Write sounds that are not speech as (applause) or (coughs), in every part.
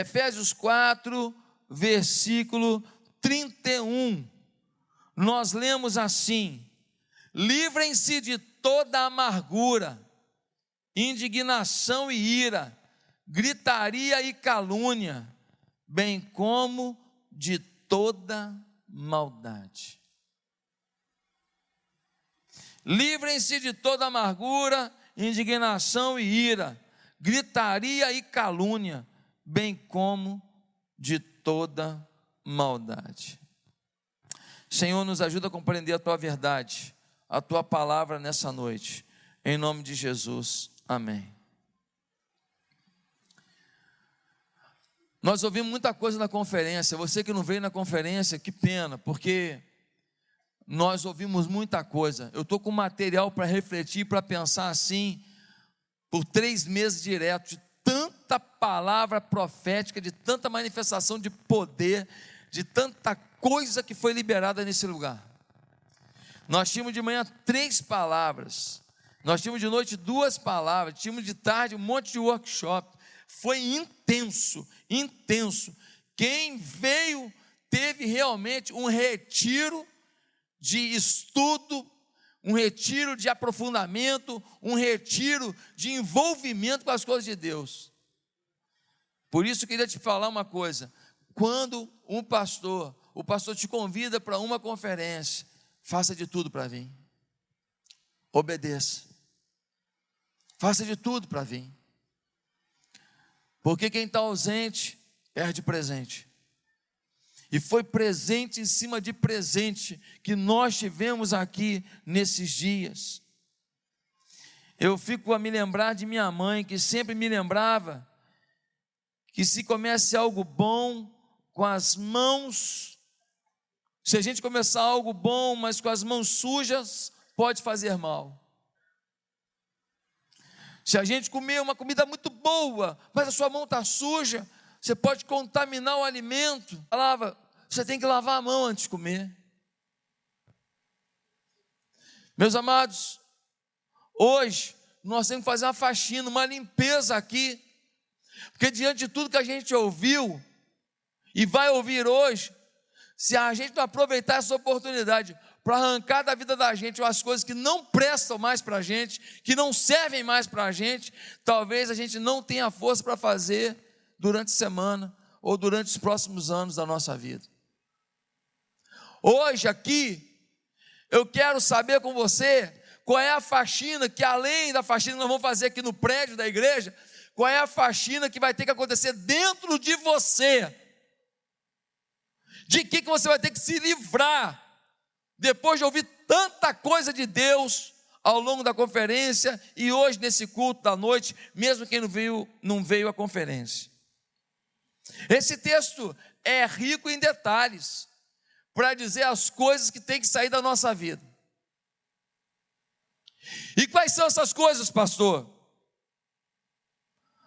Efésios 4, versículo 31. Nós lemos assim: Livrem-se de toda amargura, indignação e ira, gritaria e calúnia, bem como de toda maldade. Livrem-se de toda amargura, indignação e ira, gritaria e calúnia, bem como de toda maldade. Senhor, nos ajuda a compreender a tua verdade, a tua palavra nessa noite. Em nome de Jesus. Amém. Nós ouvimos muita coisa na conferência. Você que não veio na conferência, que pena, porque nós ouvimos muita coisa. Eu estou com material para refletir, para pensar assim, por três meses direto, de tanta palavra profética, de tanta manifestação de poder, de tanta coisa que foi liberada nesse lugar. Nós tínhamos de manhã três palavras, nós tínhamos de noite duas palavras, tínhamos de tarde um monte de workshop. Foi intenso, intenso. Quem veio teve realmente um retiro de estudo, um retiro de aprofundamento, um retiro de envolvimento com as coisas de Deus. Por isso eu queria te falar uma coisa: quando um pastor, o pastor te convida para uma conferência, faça de tudo para vir. Obedeça. Faça de tudo para vir. Porque quem está ausente perde presente. E foi presente em cima de presente que nós tivemos aqui nesses dias. Eu fico a me lembrar de minha mãe, que sempre me lembrava que se comece algo bom com as mãos, se a gente começar algo bom, mas com as mãos sujas, pode fazer mal. Se a gente comer uma comida muito boa, mas a sua mão está suja, você pode contaminar o alimento. Lava, você tem que lavar a mão antes de comer. Meus amados, hoje nós temos que fazer uma faxina, uma limpeza aqui, porque diante de tudo que a gente ouviu e vai ouvir hoje, se a gente não aproveitar essa oportunidade para arrancar da vida da gente as coisas que não prestam mais para a gente, que não servem mais para a gente, talvez a gente não tenha força para fazer durante a semana ou durante os próximos anos da nossa vida. Hoje aqui, eu quero saber com você qual é a faxina que, além da faxina que nós vamos fazer aqui no prédio da igreja, qual é a faxina que vai ter que acontecer dentro de você. De que, que você vai ter que se livrar depois de ouvir tanta coisa de Deus ao longo da conferência e hoje nesse culto da noite, mesmo quem não veio, não veio à conferência. Esse texto é rico em detalhes para dizer as coisas que tem que sair da nossa vida. E quais são essas coisas, pastor?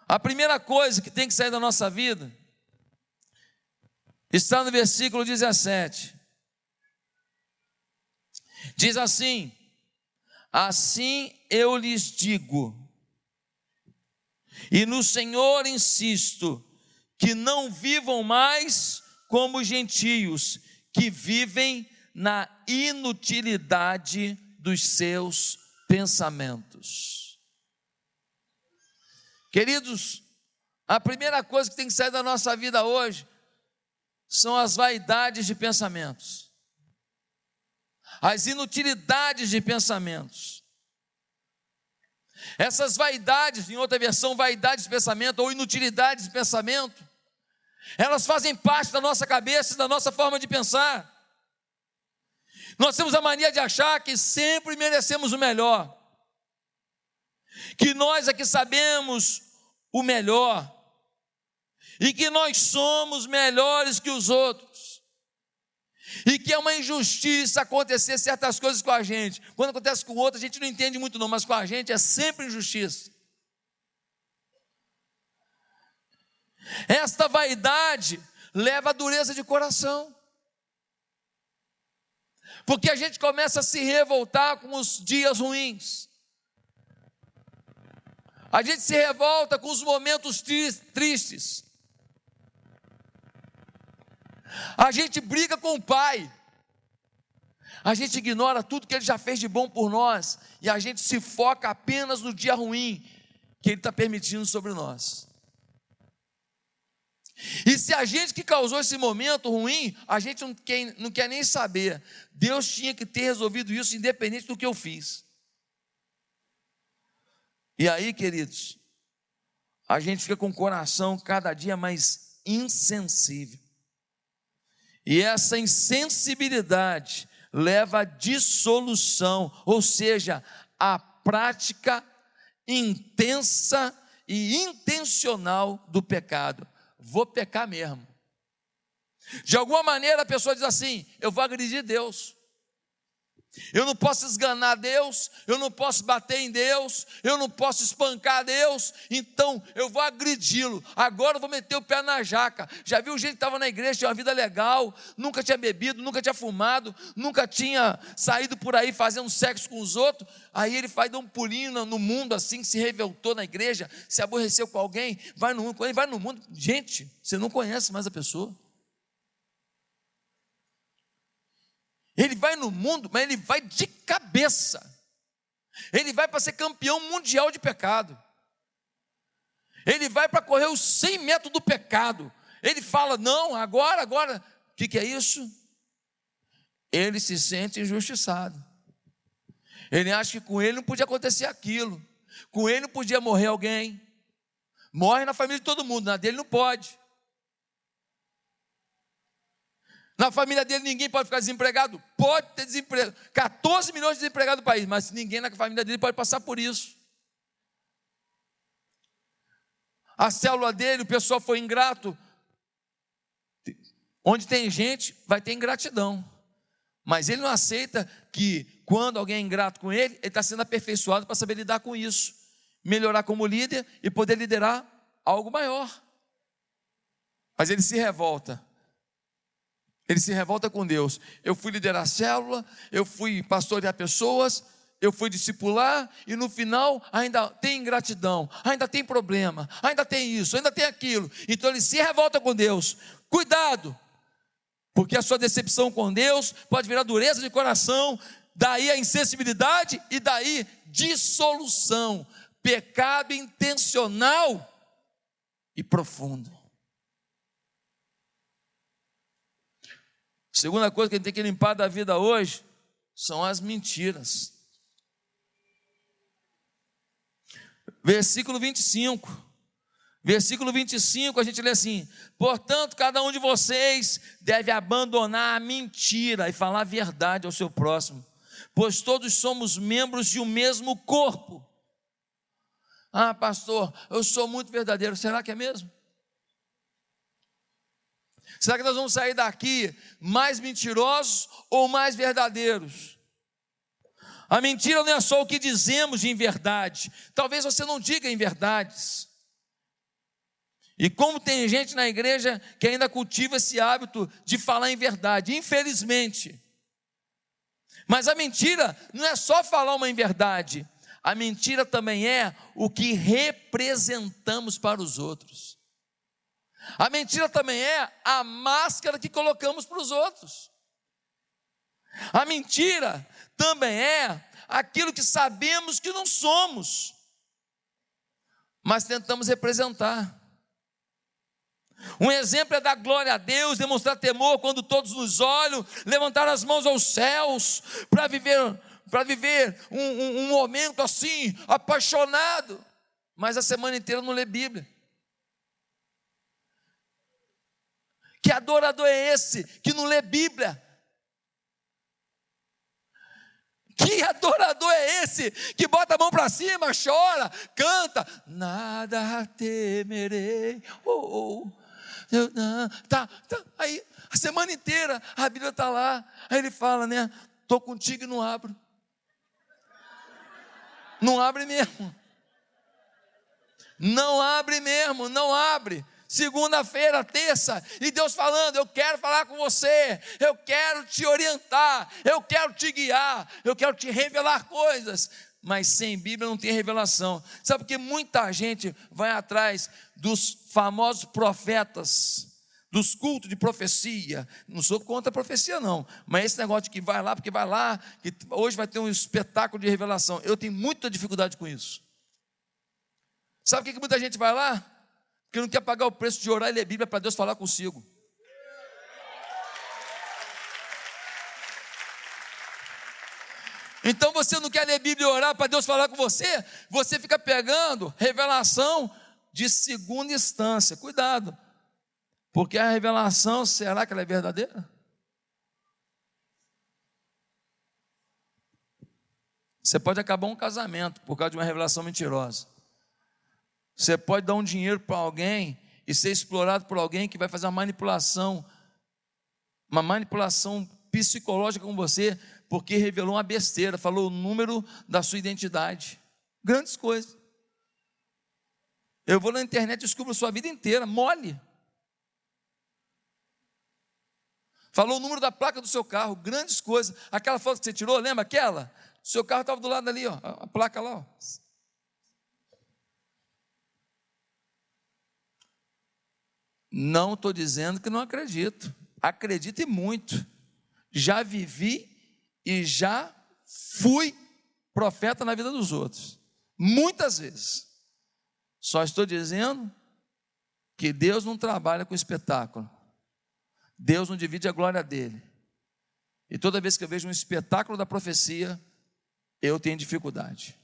A primeira coisa que tem que sair da nossa vida está no versículo 17. Diz assim: Assim eu lhes digo, e no Senhor insisto, que não vivam mais como gentios, que vivem na inutilidade dos seus pensamentos. Queridos, a primeira coisa que tem que sair da nossa vida hoje são as vaidades de pensamentos as inutilidades de pensamentos. Essas vaidades, em outra versão, vaidades de pensamento ou inutilidades de pensamento, elas fazem parte da nossa cabeça e da nossa forma de pensar. Nós temos a mania de achar que sempre merecemos o melhor, que nós é que sabemos o melhor, e que nós somos melhores que os outros e que é uma injustiça acontecer certas coisas com a gente. Quando acontece com o outro, a gente não entende muito, não, mas com a gente é sempre injustiça. Esta vaidade leva à dureza de coração. Porque a gente começa a se revoltar com os dias ruins. A gente se revolta com os momentos tristes. A gente briga com o pai. A gente ignora tudo que ele já fez de bom por nós e a gente se foca apenas no dia ruim que ele está permitindo sobre nós. E se a gente que causou esse momento ruim, a gente não quer, não quer nem saber. Deus tinha que ter resolvido isso independente do que eu fiz. E aí, queridos, a gente fica com o coração cada dia mais insensível. E essa insensibilidade leva à dissolução, ou seja, à prática intensa e intencional do pecado. Vou pecar mesmo. De alguma maneira a pessoa diz assim: eu vou agredir Deus. Eu não posso esganar Deus, eu não posso bater em Deus, eu não posso espancar Deus, então eu vou agredi-lo. Agora eu vou meter o pé na jaca. Já viu jeito que estava na igreja, tinha uma vida legal, nunca tinha bebido, nunca tinha fumado, nunca tinha saído por aí fazendo sexo com os outros. Aí ele faz um pulinho no mundo assim, se revoltou na igreja, se aborreceu com alguém, vai no mundo, vai no mundo, gente, você não conhece mais a pessoa. Ele vai no mundo, mas ele vai de cabeça. Ele vai para ser campeão mundial de pecado. Ele vai para correr os 100 metros do pecado. Ele fala: Não, agora, agora. O que, que é isso? Ele se sente injustiçado. Ele acha que com ele não podia acontecer aquilo. Com ele não podia morrer alguém. Morre na família de todo mundo, na dele não pode. Na família dele ninguém pode ficar desempregado? Pode ter desemprego. 14 milhões de desempregados no país, mas ninguém na família dele pode passar por isso. A célula dele, o pessoal foi ingrato. Onde tem gente, vai ter ingratidão. Mas ele não aceita que quando alguém é ingrato com ele, ele está sendo aperfeiçoado para saber lidar com isso, melhorar como líder e poder liderar algo maior. Mas ele se revolta ele se revolta com Deus. Eu fui liderar a célula, eu fui pastorear pessoas, eu fui discipular e no final ainda tem ingratidão, ainda tem problema, ainda tem isso, ainda tem aquilo. Então ele se revolta com Deus. Cuidado, porque a sua decepção com Deus pode virar dureza de coração, daí a insensibilidade e daí dissolução, pecado intencional e profundo. Segunda coisa que a gente tem que limpar da vida hoje são as mentiras. Versículo 25. Versículo 25, a gente lê assim: Portanto, cada um de vocês deve abandonar a mentira e falar a verdade ao seu próximo, pois todos somos membros de um mesmo corpo. Ah, pastor, eu sou muito verdadeiro, será que é mesmo? Será que nós vamos sair daqui mais mentirosos ou mais verdadeiros? A mentira não é só o que dizemos em verdade. Talvez você não diga em verdades. E como tem gente na igreja que ainda cultiva esse hábito de falar em verdade, infelizmente. Mas a mentira não é só falar uma inverdade, a mentira também é o que representamos para os outros. A mentira também é a máscara que colocamos para os outros. A mentira também é aquilo que sabemos que não somos, mas tentamos representar. Um exemplo é dar glória a Deus, demonstrar temor quando todos nos olham, levantar as mãos aos céus para viver, para viver um, um, um momento assim, apaixonado, mas a semana inteira não lê Bíblia. Que adorador é esse que não lê Bíblia? Que adorador é esse que bota a mão para cima, chora, canta, nada temerei. Oh, oh. Eu, não, tá, tá, aí a semana inteira a Bíblia está lá. Aí ele fala, né? Estou contigo e não abro. Não abre mesmo. Não abre mesmo, não abre segunda-feira, terça, e Deus falando: Eu quero falar com você, eu quero te orientar, eu quero te guiar, eu quero te revelar coisas. Mas sem Bíblia não tem revelação. Sabe porque muita gente vai atrás dos famosos profetas, dos cultos de profecia. Não sou contra a profecia, não. Mas esse negócio de que vai lá, porque vai lá, que hoje vai ter um espetáculo de revelação. Eu tenho muita dificuldade com isso. Sabe por que muita gente vai lá? Porque não quer pagar o preço de orar e ler Bíblia para Deus falar consigo. Então você não quer ler Bíblia e orar para Deus falar com você, você fica pegando revelação de segunda instância. Cuidado, porque a revelação, será que ela é verdadeira? Você pode acabar um casamento por causa de uma revelação mentirosa. Você pode dar um dinheiro para alguém e ser explorado por alguém que vai fazer uma manipulação, uma manipulação psicológica com você, porque revelou uma besteira, falou o número da sua identidade. Grandes coisas. Eu vou na internet e descubro a sua vida inteira, mole. Falou o número da placa do seu carro, grandes coisas. Aquela foto que você tirou, lembra aquela? Seu carro estava do lado ali, ó, a placa lá. Ó. Não estou dizendo que não acredito. Acredito e muito. Já vivi e já fui profeta na vida dos outros. Muitas vezes. Só estou dizendo que Deus não trabalha com espetáculo. Deus não divide a glória dele. E toda vez que eu vejo um espetáculo da profecia, eu tenho dificuldade.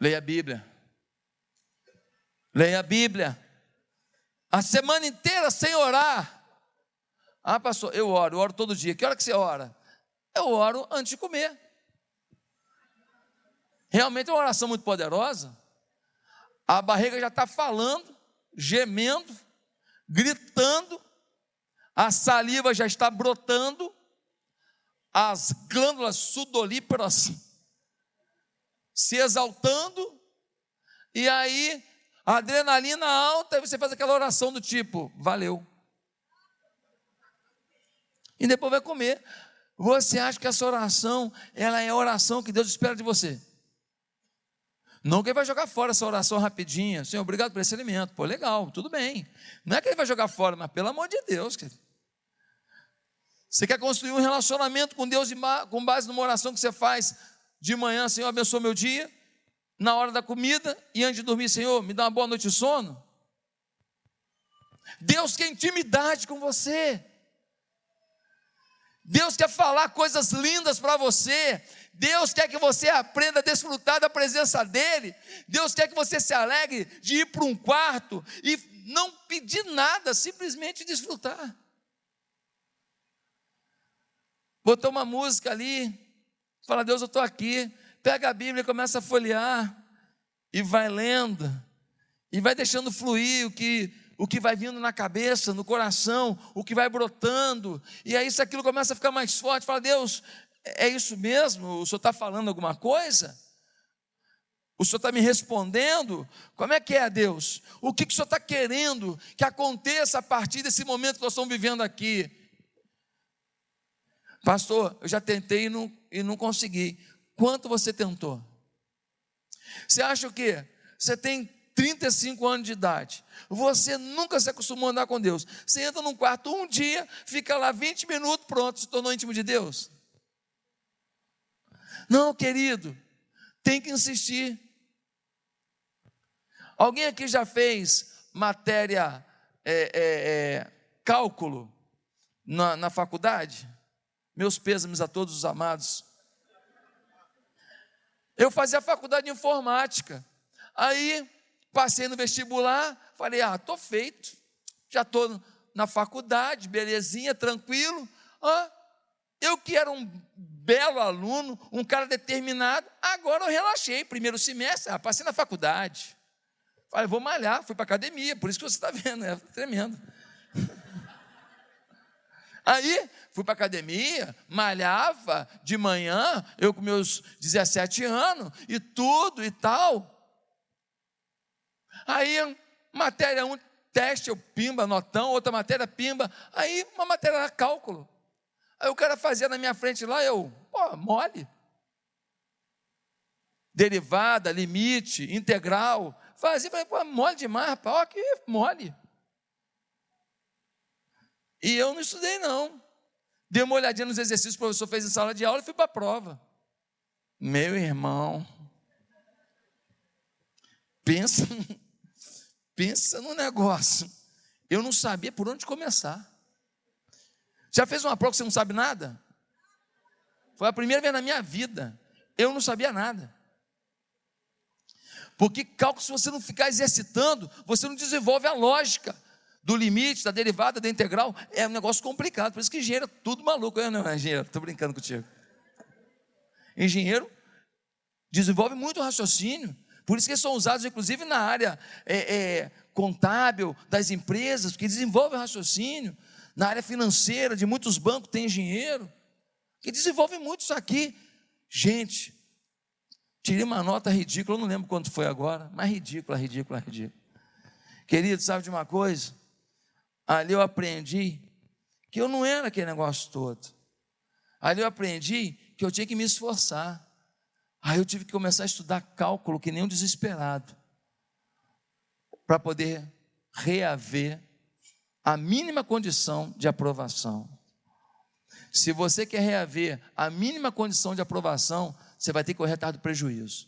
Leia a Bíblia. Leia a Bíblia. A semana inteira sem orar. Ah, pastor, eu oro, eu oro todo dia. Que hora que você ora? Eu oro antes de comer. Realmente é uma oração muito poderosa. A barriga já está falando, gemendo, gritando, a saliva já está brotando, as glândulas sudolíparas se exaltando, e aí a adrenalina alta, e você faz aquela oração do tipo: valeu e depois vai comer. Você acha que essa oração, ela é a oração que Deus espera de você? Não que ele vai jogar fora essa oração rapidinha. Senhor, obrigado por esse alimento. Pô, legal, tudo bem. Não é que ele vai jogar fora, mas pelo amor de Deus, querido. Você quer construir um relacionamento com Deus com base numa oração que você faz de manhã, Senhor, abençoa meu dia, na hora da comida e antes de dormir, Senhor, me dá uma boa noite de sono. Deus quer intimidade com você. Deus quer falar coisas lindas para você. Deus quer que você aprenda a desfrutar da presença dEle. Deus quer que você se alegre de ir para um quarto e não pedir nada, simplesmente desfrutar. Botou uma música ali, fala, Deus, eu estou aqui. Pega a Bíblia e começa a folhear, e vai lendo, e vai deixando fluir o que o que vai vindo na cabeça, no coração, o que vai brotando, e aí isso aquilo começa a ficar mais forte, fala, Deus, é isso mesmo? O Senhor está falando alguma coisa? O Senhor está me respondendo? Como é que é, Deus? O que, que o Senhor está querendo que aconteça a partir desse momento que nós estamos vivendo aqui? Pastor, eu já tentei e não, e não consegui. Quanto você tentou? Você acha o quê? Você tem 35 anos de idade. Você nunca se acostumou a andar com Deus. Você entra num quarto um dia, fica lá 20 minutos, pronto, se tornou íntimo de Deus. Não, querido, tem que insistir. Alguém aqui já fez matéria, é, é, é, cálculo na, na faculdade? Meus pêsames a todos os amados. Eu fazia faculdade de informática. Aí Passei no vestibular, falei: ah, estou feito, já estou na faculdade, belezinha, tranquilo. Ah, eu que era um belo aluno, um cara determinado, agora eu relaxei. Primeiro semestre, ah, passei na faculdade. Falei, vou malhar, fui para academia, por isso que você está vendo, é tremendo. Aí fui para academia, malhava de manhã, eu com meus 17 anos, e tudo e tal. Aí, matéria 1, um, teste, eu pimba, notão, outra matéria, pimba. Aí, uma matéria era cálculo. Aí o cara fazia na minha frente lá, eu, pô, mole. Derivada, limite, integral. fazia, falei, pô, mole demais, rapaz, ó, que mole. E eu não estudei, não. Dei uma olhadinha nos exercícios que o professor fez em sala de aula e fui para a prova. Meu irmão, pensa, (laughs) pensa no negócio. Eu não sabia por onde começar. Já fez uma prova que você não sabe nada? Foi a primeira vez na minha vida. Eu não sabia nada. Porque cálculo, se você não ficar exercitando, você não desenvolve a lógica do limite, da derivada, da integral. É um negócio complicado. Por isso que engenheiro é tudo maluco. Eu não engenheiro, estou brincando contigo. Engenheiro desenvolve muito raciocínio. Por isso que eles são usados, inclusive, na área é, é, contábil das empresas, que desenvolvem raciocínio. Na área financeira, de muitos bancos tem engenheiro, que desenvolve muito isso aqui. Gente, tirei uma nota ridícula, eu não lembro quanto foi agora, mas ridícula, ridícula, ridícula. Querido, sabe de uma coisa? Ali eu aprendi que eu não era aquele negócio todo. Ali eu aprendi que eu tinha que me esforçar. Aí eu tive que começar a estudar cálculo que nem um desesperado, para poder reaver a mínima condição de aprovação. Se você quer reaver a mínima condição de aprovação, você vai ter que correr atrás do prejuízo.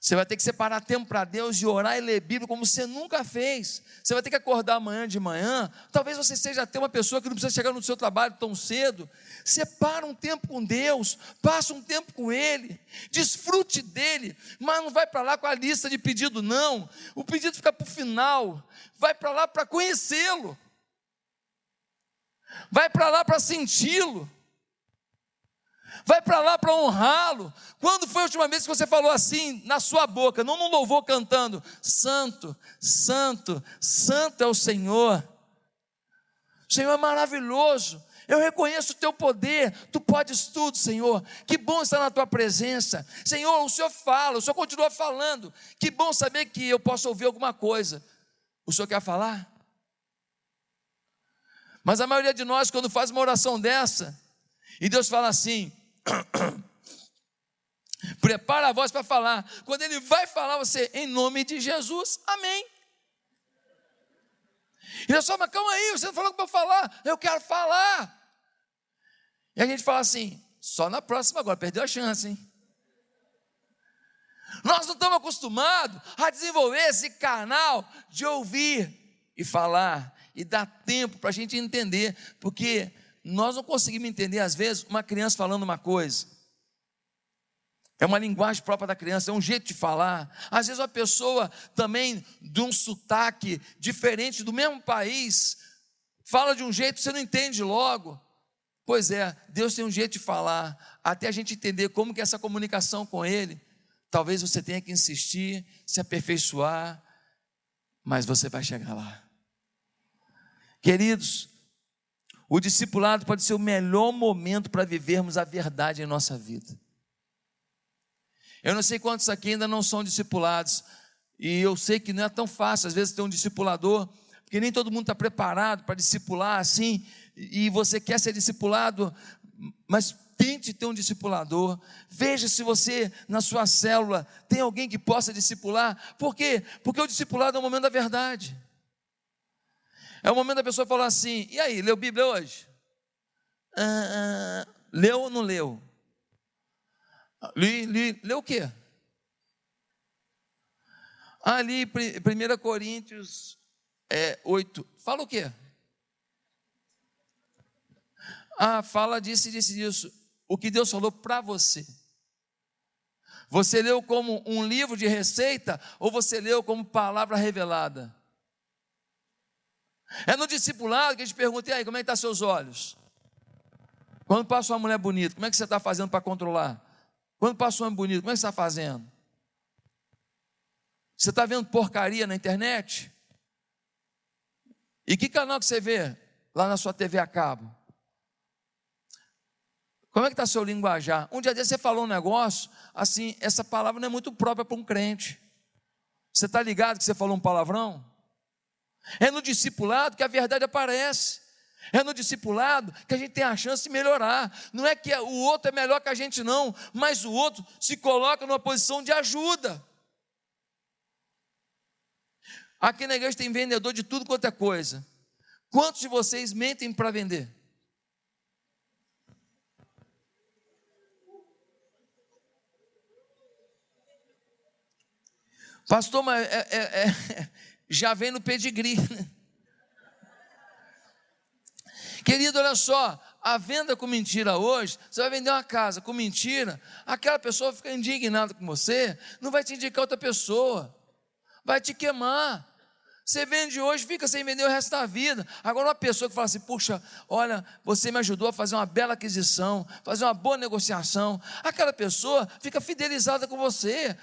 Você vai ter que separar tempo para Deus e orar e ler Bíblia como você nunca fez. Você vai ter que acordar amanhã de manhã. Talvez você seja até uma pessoa que não precisa chegar no seu trabalho tão cedo. Separa um tempo com Deus, passa um tempo com Ele, desfrute dele, mas não vai para lá com a lista de pedido, não. O pedido fica para o final. Vai para lá para conhecê-lo. Vai para lá para senti-lo vai para lá para honrá-lo. Quando foi a última vez que você falou assim na sua boca, não num louvor cantando: Santo, Santo, Santo é o Senhor. O Senhor é maravilhoso. Eu reconheço o teu poder, tu podes tudo, Senhor. Que bom estar na tua presença. Senhor, o Senhor fala, o Senhor continua falando. Que bom saber que eu posso ouvir alguma coisa. O Senhor quer falar? Mas a maioria de nós, quando faz uma oração dessa, e Deus fala assim: (coughs) Prepara a voz para falar. Quando ele vai falar, você, em nome de Jesus, amém. E eu só, mas calma aí, você não falou para falar, eu quero falar. E a gente fala assim, só na próxima agora, perdeu a chance, hein? Nós não estamos acostumados a desenvolver esse canal de ouvir e falar e dar tempo para a gente entender, porque nós não conseguimos entender, às vezes, uma criança falando uma coisa. É uma linguagem própria da criança, é um jeito de falar. Às vezes, uma pessoa também de um sotaque diferente do mesmo país, fala de um jeito, você não entende logo. Pois é, Deus tem um jeito de falar, até a gente entender como que é essa comunicação com Ele. Talvez você tenha que insistir, se aperfeiçoar, mas você vai chegar lá. Queridos, o discipulado pode ser o melhor momento para vivermos a verdade em nossa vida. Eu não sei quantos aqui ainda não são discipulados, e eu sei que não é tão fácil, às vezes, ter um discipulador, porque nem todo mundo está preparado para discipular assim, e você quer ser discipulado, mas tente ter um discipulador. Veja se você, na sua célula, tem alguém que possa discipular. Por quê? Porque o discipulado é o momento da verdade. É o momento da pessoa falar assim: e aí, leu Bíblia hoje? Ah, ah, leu ou não leu? Li, li, leu o quê? Ali, 1 Coríntios é, 8, fala o quê? Ah, fala disso e disse isso. O que Deus falou para você. Você leu como um livro de receita ou você leu como palavra revelada? É no discipulado que a gente pergunta: e aí, como é que estão tá seus olhos? Quando passa uma mulher bonita, como é que você está fazendo para controlar? Quando passa um homem bonito, como é que você está fazendo? Você está vendo porcaria na internet? E que canal que você vê lá na sua TV a cabo? Como é que está seu linguajar? Um dia desse você falou um negócio, assim, essa palavra não é muito própria para um crente. Você está ligado que você falou um palavrão? É no discipulado que a verdade aparece. É no discipulado que a gente tem a chance de melhorar. Não é que o outro é melhor que a gente, não, mas o outro se coloca numa posição de ajuda. Aqui na igreja tem vendedor de tudo quanto é coisa. Quantos de vocês mentem para vender? Pastor, mas é, é, é, já vem no pedigree. (laughs) Né? Querido, olha só, a venda com mentira hoje, você vai vender uma casa com mentira, aquela pessoa fica indignada com você, não vai te indicar outra pessoa, vai te queimar. Você vende hoje, fica sem vender o resto da vida. Agora, uma pessoa que fala assim: puxa, olha, você me ajudou a fazer uma bela aquisição, fazer uma boa negociação. Aquela pessoa fica fidelizada com você.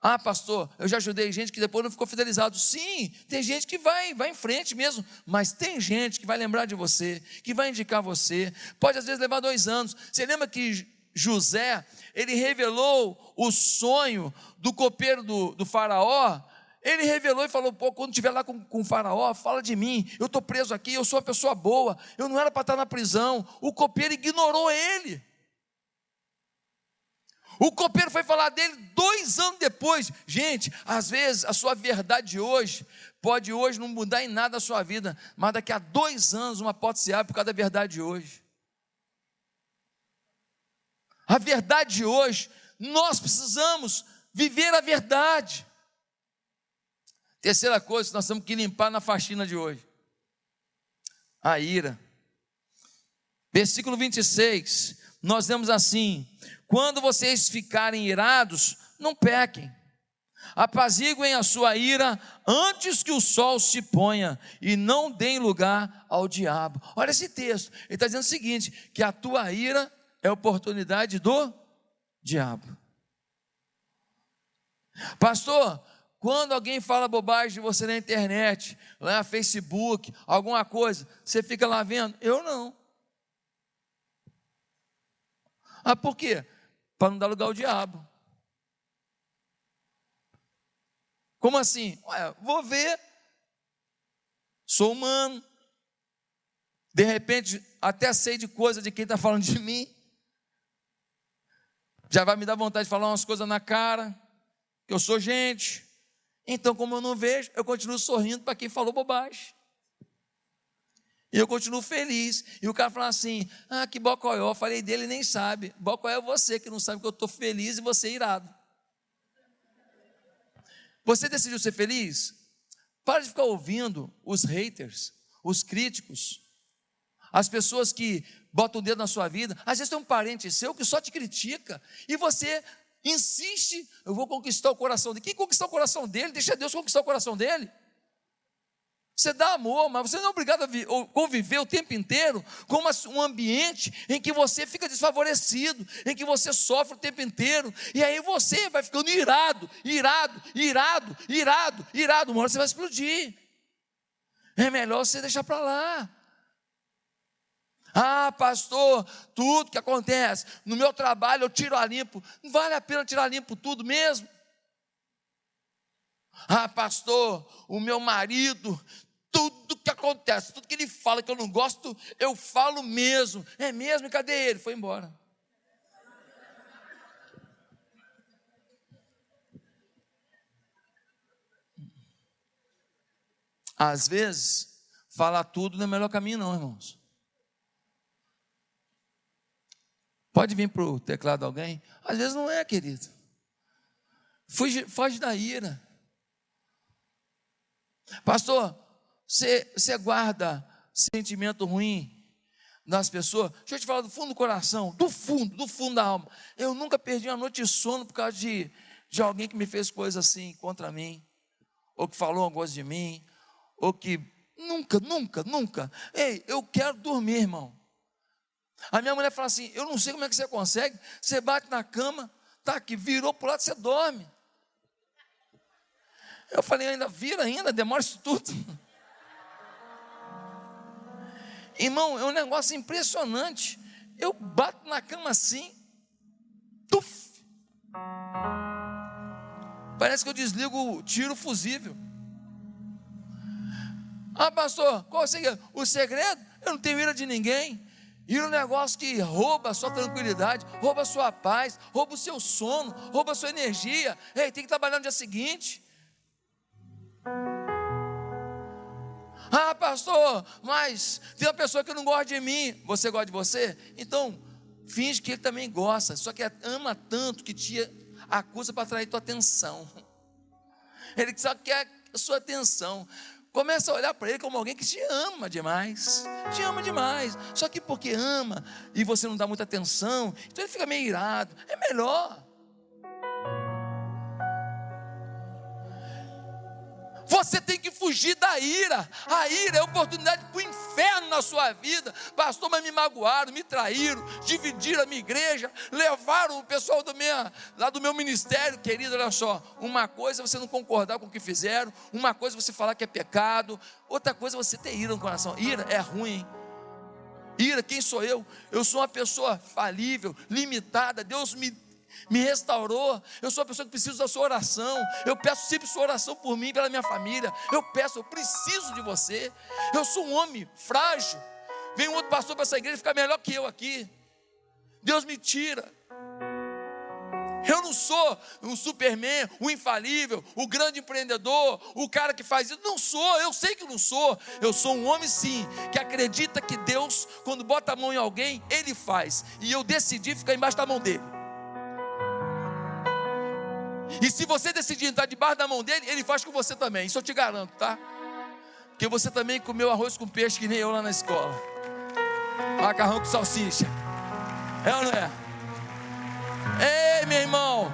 Ah, pastor, eu já ajudei gente que depois não ficou fidelizado. Sim, tem gente que vai, vai em frente mesmo, mas tem gente que vai lembrar de você, que vai indicar você. Pode às vezes levar dois anos. Você lembra que José, ele revelou o sonho do copeiro do, do faraó? Ele revelou e falou: Pô, quando estiver lá com, com o faraó, fala de mim. Eu estou preso aqui, eu sou uma pessoa boa, eu não era para estar na prisão. O copeiro ignorou ele. O copeiro foi falar dele dois anos depois. Gente, às vezes a sua verdade de hoje pode hoje não mudar em nada a sua vida, mas daqui a dois anos uma porta se abre por causa da verdade de hoje. A verdade de hoje, nós precisamos viver a verdade. Terceira coisa nós temos que limpar na faxina de hoje: a ira. Versículo 26, nós vemos assim: quando vocês ficarem irados, não pequem. Apaziguem a sua ira antes que o sol se ponha e não deem lugar ao diabo. Olha esse texto, ele está dizendo o seguinte: que a tua ira é oportunidade do diabo. Pastor, quando alguém fala bobagem de você na internet, lá no Facebook, alguma coisa, você fica lá vendo? Eu não. Ah, por quê? Para não dar lugar ao diabo. Como assim? Ué, vou ver, sou humano, de repente até sei de coisa de quem está falando de mim, já vai me dar vontade de falar umas coisas na cara, que eu sou gente. Então, como eu não vejo, eu continuo sorrindo para quem falou bobagem. E eu continuo feliz. E o cara fala assim: Ah, que bocoió, falei dele nem sabe. Bocoió é você que não sabe que eu estou feliz e você é irado. Você decidiu ser feliz? Para de ficar ouvindo os haters, os críticos, as pessoas que botam o dedo na sua vida. Às vezes tem um parente seu que só te critica e você insiste: Eu vou conquistar o coração dele. Quem conquistar o coração dele? Deixa Deus conquistar o coração dele. Você dá amor, mas você não é obrigado a conviver o tempo inteiro com um ambiente em que você fica desfavorecido, em que você sofre o tempo inteiro, e aí você vai ficando irado, irado, irado, irado, irado, uma hora você vai explodir. É melhor você deixar para lá. Ah, pastor, tudo que acontece no meu trabalho eu tiro a limpo. Não vale a pena tirar limpo tudo mesmo? Ah, pastor, o meu marido tudo que acontece, tudo que ele fala que eu não gosto, eu falo mesmo. É mesmo? E cadê ele? Foi embora. Às vezes, falar tudo não é o melhor caminho, não, irmãos. Pode vir para o teclado alguém? Às vezes não é, querido. Foge, foge da ira. Pastor, você, você guarda sentimento ruim das pessoas. Deixa eu te falar do fundo do coração, do fundo, do fundo da alma. Eu nunca perdi uma noite de sono por causa de, de alguém que me fez coisa assim contra mim, ou que falou alguma coisa de mim, ou que. Nunca, nunca, nunca. Ei, eu quero dormir, irmão. A minha mulher fala assim: Eu não sei como é que você consegue. Você bate na cama, tá aqui, virou para o lado, você dorme. Eu falei: Ainda vira, ainda, demora isso tudo. Irmão, é um negócio impressionante. Eu bato na cama assim, tuf. Parece que eu desligo, tiro o fusível. Ah, pastor, qual é o segredo? Eu não tenho ira de ninguém. Ir um negócio que rouba a sua tranquilidade, rouba a sua paz, rouba o seu sono, rouba a sua energia. Ei, tem que trabalhar no dia seguinte. Ah, pastor, mas tem uma pessoa que não gosta de mim. Você gosta de você? Então, finge que ele também gosta, só que ama tanto que te acusa para atrair tua atenção. (laughs) Ele só quer a sua atenção. Começa a olhar para ele como alguém que te ama demais. Te ama demais. Só que porque ama e você não dá muita atenção, então ele fica meio irado. É melhor. Você tem que fugir da ira. A ira é oportunidade para o inferno na sua vida. Pastor, mas me magoaram, me traíram, dividiram a minha igreja, levaram o pessoal do meu, lá do meu ministério. Querido, olha só. Uma coisa é você não concordar com o que fizeram, uma coisa é você falar que é pecado, outra coisa é você ter ira no coração. Ira é ruim. Ira, quem sou eu? Eu sou uma pessoa falível, limitada. Deus me me restaurou. Eu sou a pessoa que precisa da sua oração. Eu peço sempre sua oração por mim, pela minha família. Eu peço, eu preciso de você. Eu sou um homem frágil. Vem um outro pastor para essa igreja e fica melhor que eu aqui. Deus me tira. Eu não sou um superman, o um infalível, o um grande empreendedor, o cara que faz isso. Não sou, eu sei que não sou. Eu sou um homem, sim, que acredita que Deus, quando bota a mão em alguém, Ele faz. E eu decidi ficar embaixo da mão dele. E se você decidir entrar debaixo da mão dele, ele faz com você também. Isso eu te garanto, tá? Porque você também comeu arroz com peixe que nem eu lá na escola. Macarrão com salsicha. É ou não é? Ei, meu irmão.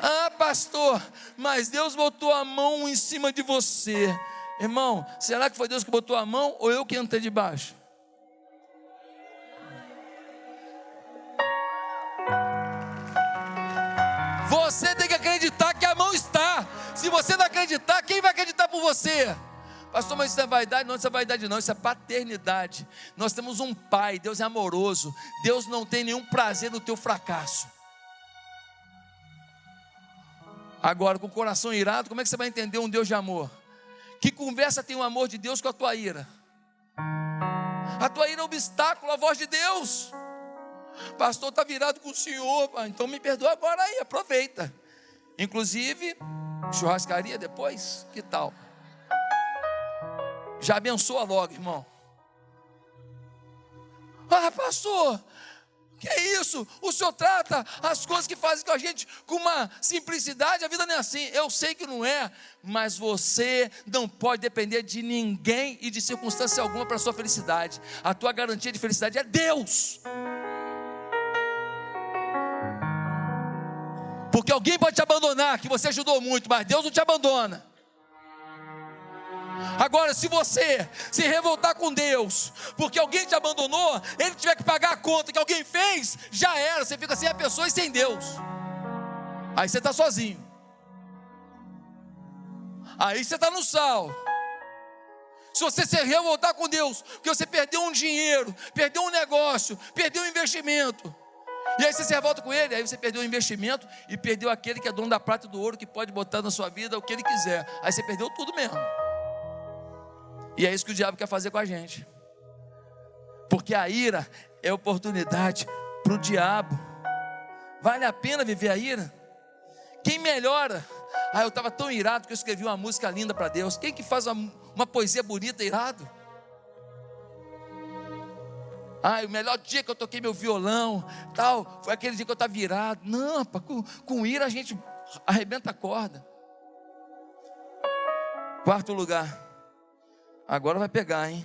Ah, pastor, mas Deus botou a mão em cima de você. Irmão, será que foi Deus que botou a mão ou eu que entrei debaixo? Se você não acreditar, quem vai acreditar por você? Pastor, mas isso é vaidade? Não, isso é vaidade, não, isso é paternidade. Nós temos um pai, Deus é amoroso. Deus não tem nenhum prazer no teu fracasso. Agora, com o coração irado, como é que você vai entender um Deus de amor? Que conversa tem o amor de Deus com a tua ira? A tua ira é um obstáculo à voz de Deus. Pastor, está virado com o senhor. Então me perdoa agora aí, aproveita. Inclusive, churrascaria depois, que tal? Já abençoa logo, irmão. Ah, pastor, que é isso? O senhor trata as coisas que fazem com a gente com uma simplicidade, a vida não é assim. Eu sei que não é, mas você não pode depender de ninguém e de circunstância alguma para a sua felicidade. A tua garantia de felicidade é Deus. Porque alguém pode te abandonar, que você ajudou muito, mas Deus não te abandona. Agora, se você se revoltar com Deus, porque alguém te abandonou, ele tiver que pagar a conta que alguém fez, já era, você fica sem a pessoa e sem Deus. Aí você está sozinho. Aí você está no sal. Se você se revoltar com Deus, porque você perdeu um dinheiro, perdeu um negócio, perdeu um investimento, e aí você se revolta com ele, aí você perdeu o investimento e perdeu aquele que é dono da prata e do ouro, que pode botar na sua vida o que ele quiser. Aí você perdeu tudo mesmo. E é isso que o diabo quer fazer com a gente. Porque a ira é oportunidade para o diabo. Vale a pena viver a ira? Quem melhora? Ah, eu estava tão irado que eu escrevi uma música linda para Deus. Quem que faz uma, uma poesia bonita irado? Ah, o melhor dia que eu toquei meu violão, tal, foi aquele dia que eu estava virado. Não, com, com ira a gente arrebenta a corda. Quarto lugar. Agora vai pegar, hein?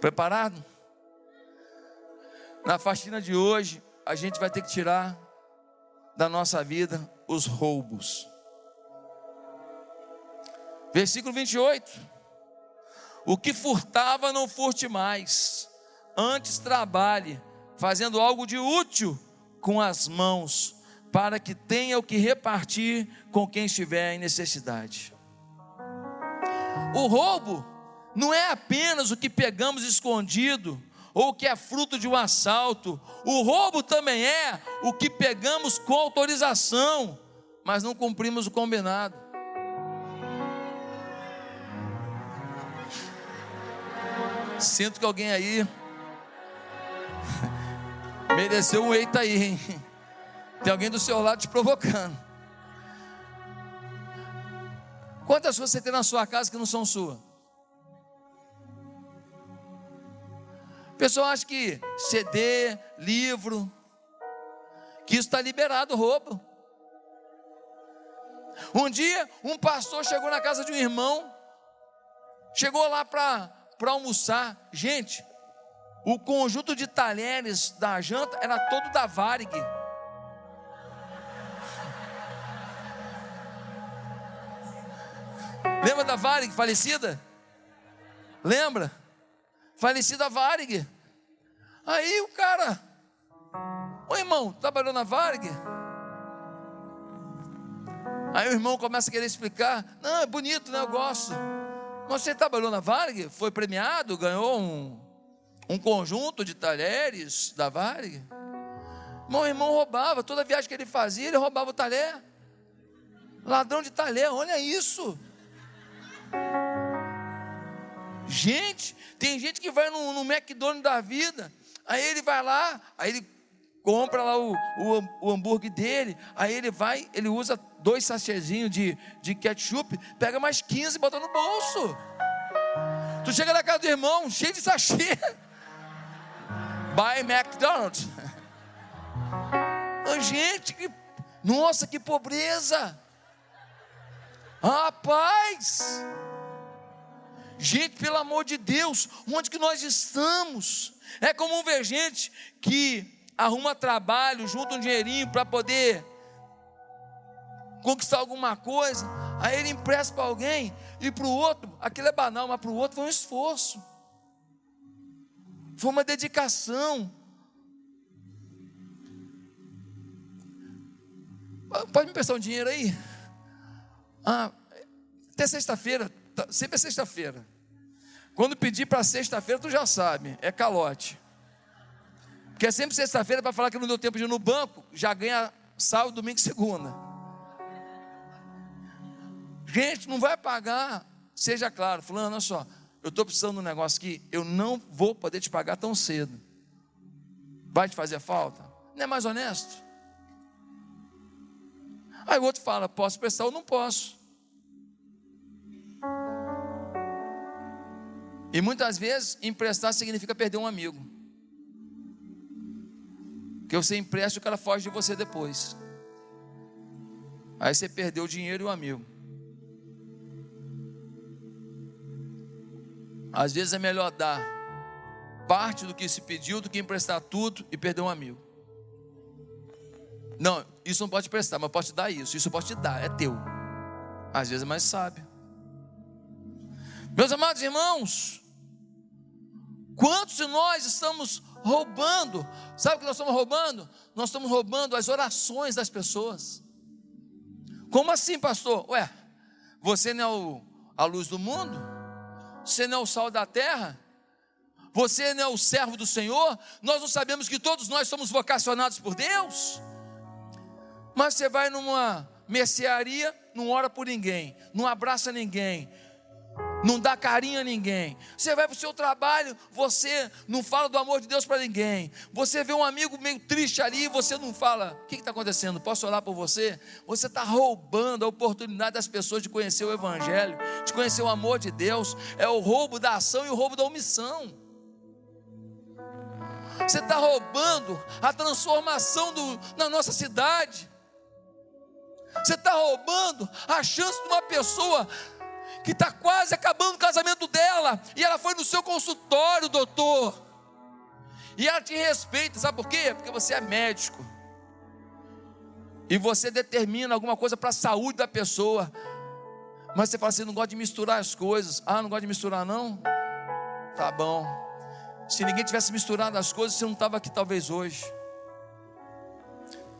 Preparado? Na faxina de hoje, a gente vai ter que tirar da nossa vida os roubos. Versículo 28. O que furtava, não furte mais. Antes trabalhe, fazendo algo de útil com as mãos, para que tenha o que repartir com quem estiver em necessidade. O roubo não é apenas o que pegamos escondido ou que é fruto de um assalto. O roubo também é o que pegamos com autorização, mas não cumprimos o combinado. Sinto que alguém aí (laughs) mereceu um eita aí, hein? Tem alguém do seu lado te provocando. Quantas coisas você tem na sua casa que não são suas? Pessoal acha que CD, livro, que isso está liberado roubo. Um dia, um pastor chegou na casa de um irmão, chegou lá para almoçar. Gente, o conjunto de talheres da janta era todo da Varig. Lembra da Varig falecida? Lembra? Falecida Varig. Aí o cara, ô irmão, trabalhou na Varig? Aí o irmão começa a querer explicar: não, é bonito, né? Eu gosto. Você trabalhou na Varig? Foi premiado? Ganhou um, um conjunto de talheres da Varig? Meu irmão roubava, toda viagem que ele fazia, ele roubava o talher. Ladrão de talher, olha isso. Gente, tem gente que vai no, no McDonald's da vida, aí ele vai lá, aí ele compra lá o, o, o, hambúrguer dele, aí ele vai, ele usa dois sachêzinhos de, de ketchup, pega mais 15 e bota no bolso. Tu chega na casa do irmão, cheio de sachê. (laughs) Buy McDonald's. (laughs) Gente, que, nossa, que pobreza. Rapaz. Gente, pelo amor de Deus, onde que nós estamos? É comum ver gente que arruma trabalho, junta um dinheirinho para poder conquistar alguma coisa, aí ele empresta para alguém e para o outro, aquilo é banal, mas para o outro foi um esforço, foi uma dedicação. Pode me prestar um dinheiro aí? Ah, até sexta-feira, tá, sempre é sexta-feira. Quando pedir para sexta-feira, tu já sabe, é calote. Porque é sempre sexta-feira para falar que não deu tempo de ir no banco, já ganha sábado, domingo e segunda. Gente, não vai pagar, seja claro, fulano, olha só, eu estou precisando de um negócio que eu não vou poder te pagar tão cedo. Vai te fazer falta? Não é mais honesto? Aí o outro fala, posso prestar ou não posso. E muitas vezes emprestar significa perder um amigo. Porque você empresta e o cara foge de você depois. Aí você perdeu o dinheiro e o amigo. Às vezes é melhor dar parte do que se pediu do que emprestar tudo e perder um amigo. Não, isso não pode prestar, mas pode te dar isso. Isso pode te dar, é teu. Às vezes é mais sábio. Meus amados irmãos, quantos de nós estamos roubando. Sabe o que nós estamos roubando? Nós estamos roubando as orações das pessoas. Como assim, pastor? Ué, você não é o, a luz do mundo? Você não é o sal da terra? Você não é o servo do Senhor? Nós não sabemos que todos nós somos vocacionados por Deus? Mas você vai numa mercearia, não ora por ninguém, não abraça ninguém, não dá carinho a ninguém. Você vai para o seu trabalho, você não fala do amor de Deus para ninguém. Você vê um amigo meio triste ali, você não fala: o que está acontecendo? Posso orar por você? Você está roubando a oportunidade das pessoas de conhecer o Evangelho, de conhecer o amor de Deus. É o roubo da ação e o roubo da omissão. Você está roubando a transformação do, na nossa cidade. Você está roubando a chance de uma pessoa que está quase acabando o casamento dela, e ela foi no seu consultório, doutor, e ela te respeita, sabe por quê? Porque você é médico, e você determina alguma coisa para a saúde da pessoa, mas você fala assim: não gosta de misturar as coisas, ah, não gosta de misturar, não? Tá bom, se ninguém tivesse misturado as coisas, você não estava aqui talvez hoje.